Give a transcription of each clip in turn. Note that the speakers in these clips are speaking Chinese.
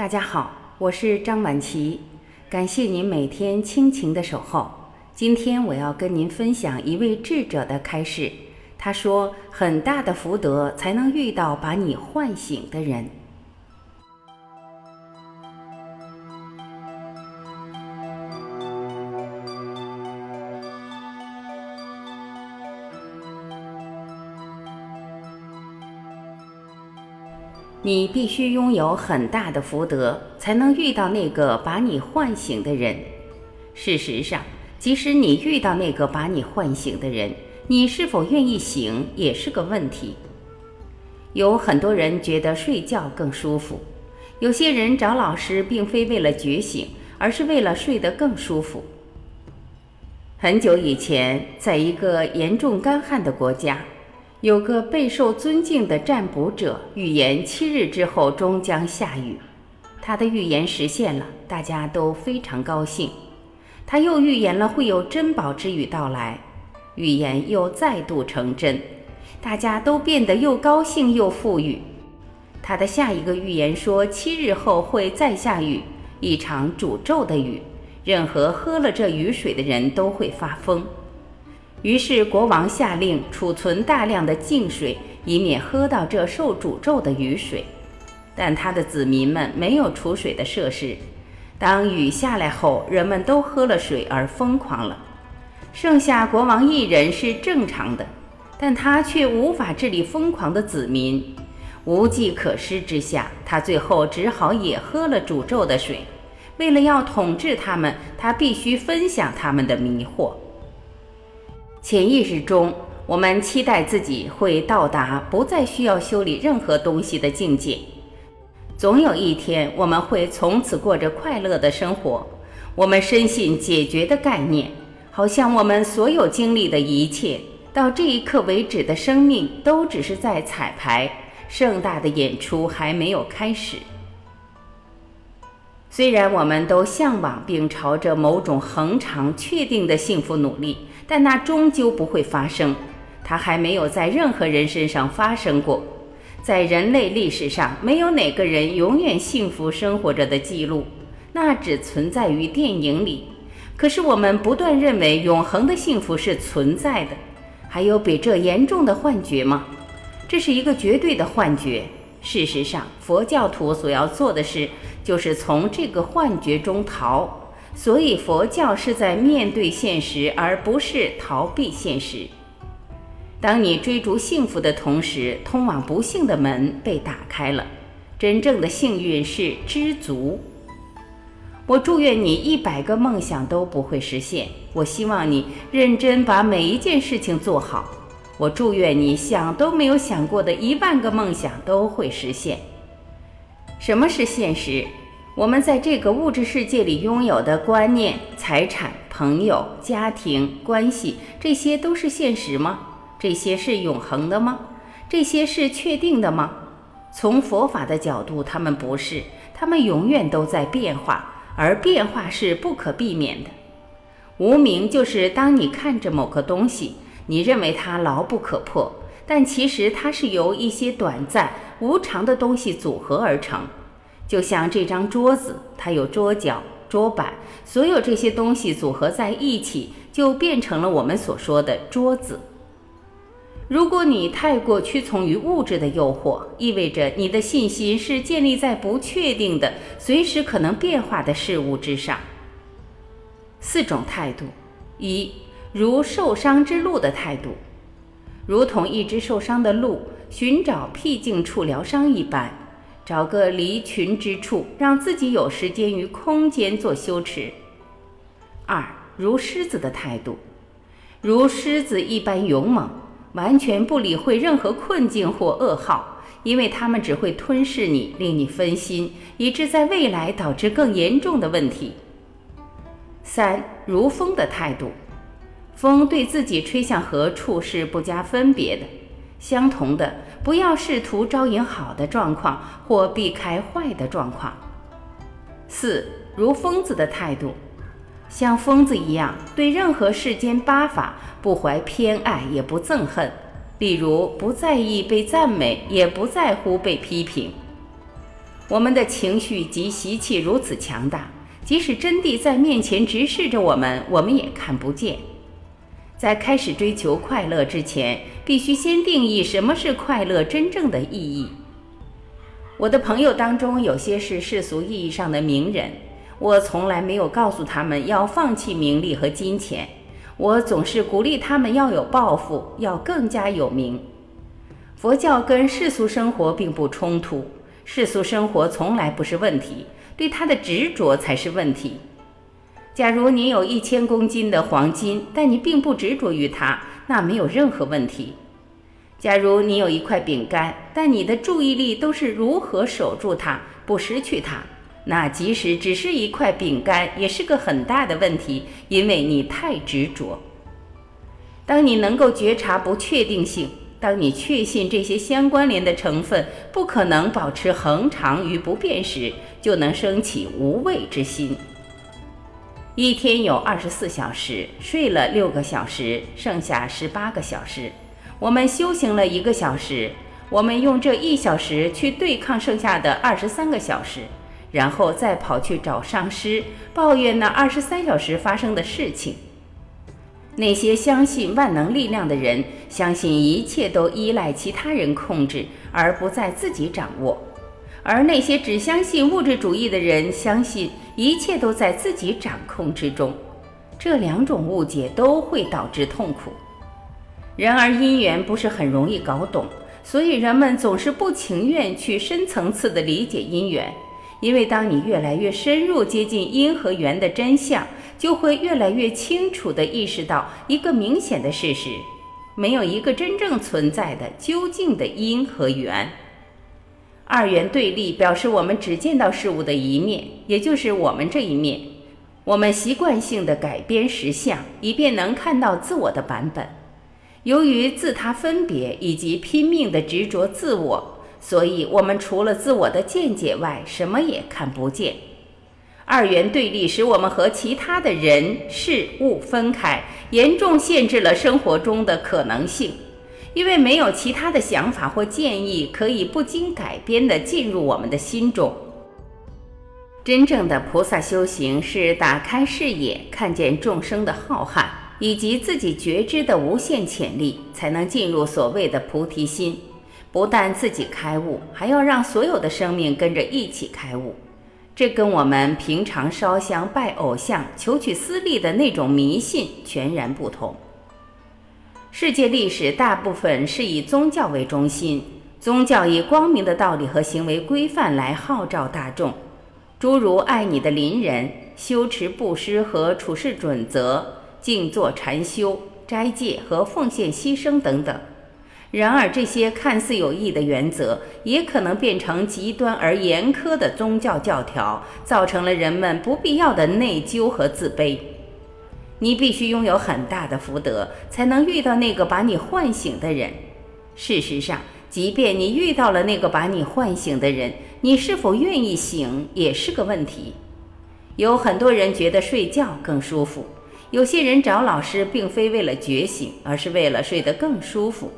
大家好，我是张晚琪，感谢您每天亲情的守候。今天我要跟您分享一位智者的开示。他说：“很大的福德才能遇到把你唤醒的人。”你必须拥有很大的福德，才能遇到那个把你唤醒的人。事实上，即使你遇到那个把你唤醒的人，你是否愿意醒也是个问题。有很多人觉得睡觉更舒服，有些人找老师并非为了觉醒，而是为了睡得更舒服。很久以前，在一个严重干旱的国家。有个备受尊敬的占卜者预言七日之后终将下雨，他的预言实现了，大家都非常高兴。他又预言了会有珍宝之雨到来，预言又再度成真，大家都变得又高兴又富裕。他的下一个预言说七日后会再下雨，一场诅咒的雨，任何喝了这雨水的人都会发疯。于是国王下令储存大量的净水，以免喝到这受诅咒的雨水。但他的子民们没有储水的设施。当雨下来后，人们都喝了水而疯狂了。剩下国王一人是正常的，但他却无法治理疯狂的子民。无计可施之下，他最后只好也喝了诅咒的水。为了要统治他们，他必须分享他们的迷惑。潜意识中，我们期待自己会到达不再需要修理任何东西的境界。总有一天，我们会从此过着快乐的生活。我们深信解决的概念，好像我们所有经历的一切，到这一刻为止的生命，都只是在彩排，盛大的演出还没有开始。虽然我们都向往并朝着某种恒常、确定的幸福努力。但那终究不会发生，它还没有在任何人身上发生过，在人类历史上，没有哪个人永远幸福生活着的记录，那只存在于电影里。可是我们不断认为永恒的幸福是存在的，还有比这严重的幻觉吗？这是一个绝对的幻觉。事实上，佛教徒所要做的事，就是从这个幻觉中逃。所以，佛教是在面对现实，而不是逃避现实。当你追逐幸福的同时，通往不幸的门被打开了。真正的幸运是知足。我祝愿你一百个梦想都不会实现。我希望你认真把每一件事情做好。我祝愿你想都没有想过的一万个梦想都会实现。什么是现实？我们在这个物质世界里拥有的观念、财产、朋友、家庭关系，这些都是现实吗？这些是永恒的吗？这些是确定的吗？从佛法的角度，他们不是，他们永远都在变化，而变化是不可避免的。无名就是当你看着某个东西，你认为它牢不可破，但其实它是由一些短暂、无常的东西组合而成。就像这张桌子，它有桌角、桌板，所有这些东西组合在一起，就变成了我们所说的桌子。如果你太过屈从于物质的诱惑，意味着你的信心是建立在不确定的、随时可能变化的事物之上。四种态度：一，如受伤之鹿的态度，如同一只受伤的鹿寻找僻静处疗伤一般。找个离群之处，让自己有时间与空间做修持。二，如狮子的态度，如狮子一般勇猛，完全不理会任何困境或噩耗，因为他们只会吞噬你，令你分心，以致在未来导致更严重的问题。三，如风的态度，风对自己吹向何处是不加分别的。相同的，不要试图招引好的状况或避开坏的状况。四，如疯子的态度，像疯子一样对任何世间八法不怀偏爱，也不憎恨。例如，不在意被赞美，也不在乎被批评。我们的情绪及习气如此强大，即使真谛在面前直视着我们，我们也看不见。在开始追求快乐之前，必须先定义什么是快乐真正的意义。我的朋友当中有些是世俗意义上的名人，我从来没有告诉他们要放弃名利和金钱，我总是鼓励他们要有抱负，要更加有名。佛教跟世俗生活并不冲突，世俗生活从来不是问题，对他的执着才是问题。假如你有一千公斤的黄金，但你并不执着于它，那没有任何问题。假如你有一块饼干，但你的注意力都是如何守住它，不失去它，那即使只是一块饼干，也是个很大的问题，因为你太执着。当你能够觉察不确定性，当你确信这些相关联的成分不可能保持恒常与不变时，就能升起无畏之心。一天有二十四小时，睡了六个小时，剩下十八个小时。我们修行了一个小时，我们用这一小时去对抗剩下的二十三个小时，然后再跑去找上师抱怨那二十三小时发生的事情。那些相信万能力量的人，相信一切都依赖其他人控制，而不在自己掌握。而那些只相信物质主义的人，相信一切都在自己掌控之中。这两种误解都会导致痛苦。然而因缘不是很容易搞懂，所以人们总是不情愿去深层次的理解因缘。因为当你越来越深入接近因和缘的真相，就会越来越清楚地意识到一个明显的事实：没有一个真正存在的究竟的因和缘。二元对立表示我们只见到事物的一面，也就是我们这一面。我们习惯性的改编实相，以便能看到自我的版本。由于自他分别以及拼命的执着自我，所以我们除了自我的见解外，什么也看不见。二元对立使我们和其他的人事物分开，严重限制了生活中的可能性。因为没有其他的想法或建议可以不经改编地进入我们的心中。真正的菩萨修行是打开视野，看见众生的浩瀚以及自己觉知的无限潜力，才能进入所谓的菩提心。不但自己开悟，还要让所有的生命跟着一起开悟。这跟我们平常烧香拜偶像、求取私利的那种迷信全然不同。世界历史大部分是以宗教为中心，宗教以光明的道理和行为规范来号召大众，诸如爱你的邻人、修持布施和处事准则、静坐禅修、斋戒和奉献牺牲等等。然而，这些看似有益的原则，也可能变成极端而严苛的宗教教条，造成了人们不必要的内疚和自卑。你必须拥有很大的福德，才能遇到那个把你唤醒的人。事实上，即便你遇到了那个把你唤醒的人，你是否愿意醒也是个问题。有很多人觉得睡觉更舒服，有些人找老师并非为了觉醒，而是为了睡得更舒服。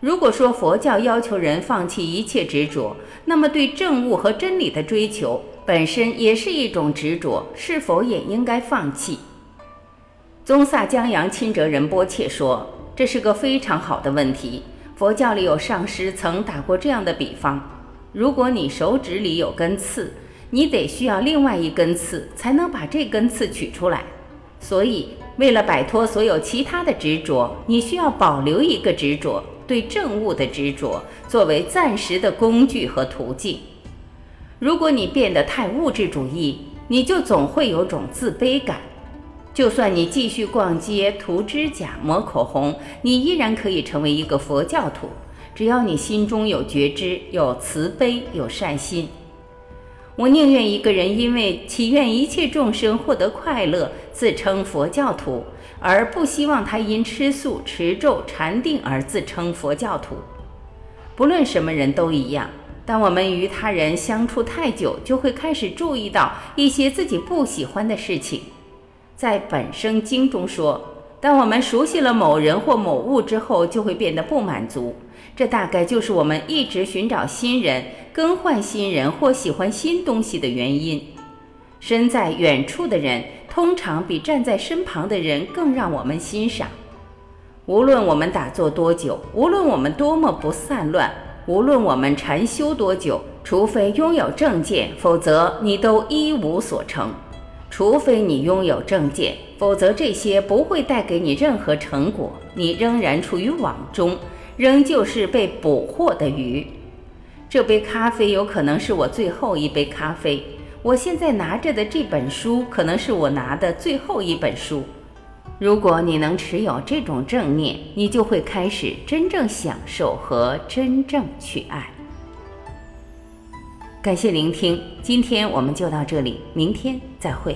如果说佛教要求人放弃一切执着，那么对正悟和真理的追求本身也是一种执着，是否也应该放弃？宗萨江洋钦哲仁波切说：“这是个非常好的问题。佛教里有上师曾打过这样的比方：如果你手指里有根刺，你得需要另外一根刺才能把这根刺取出来。所以，为了摆脱所有其他的执着，你需要保留一个执着——对正物的执着，作为暂时的工具和途径。如果你变得太物质主义，你就总会有种自卑感。”就算你继续逛街、涂指甲、抹口红，你依然可以成为一个佛教徒。只要你心中有觉知、有慈悲、有善心。我宁愿一个人因为祈愿一切众生获得快乐，自称佛教徒，而不希望他因吃素、持咒、禅定而自称佛教徒。不论什么人都一样。当我们与他人相处太久，就会开始注意到一些自己不喜欢的事情。在本生经中说，当我们熟悉了某人或某物之后，就会变得不满足。这大概就是我们一直寻找新人、更换新人或喜欢新东西的原因。身在远处的人，通常比站在身旁的人更让我们欣赏。无论我们打坐多久，无论我们多么不散乱，无论我们禅修多久，除非拥有正见，否则你都一无所成。除非你拥有正见，否则这些不会带给你任何成果。你仍然处于网中，仍旧是被捕获的鱼。这杯咖啡有可能是我最后一杯咖啡。我现在拿着的这本书，可能是我拿的最后一本书。如果你能持有这种正念，你就会开始真正享受和真正去爱。感谢聆听，今天我们就到这里，明天再会。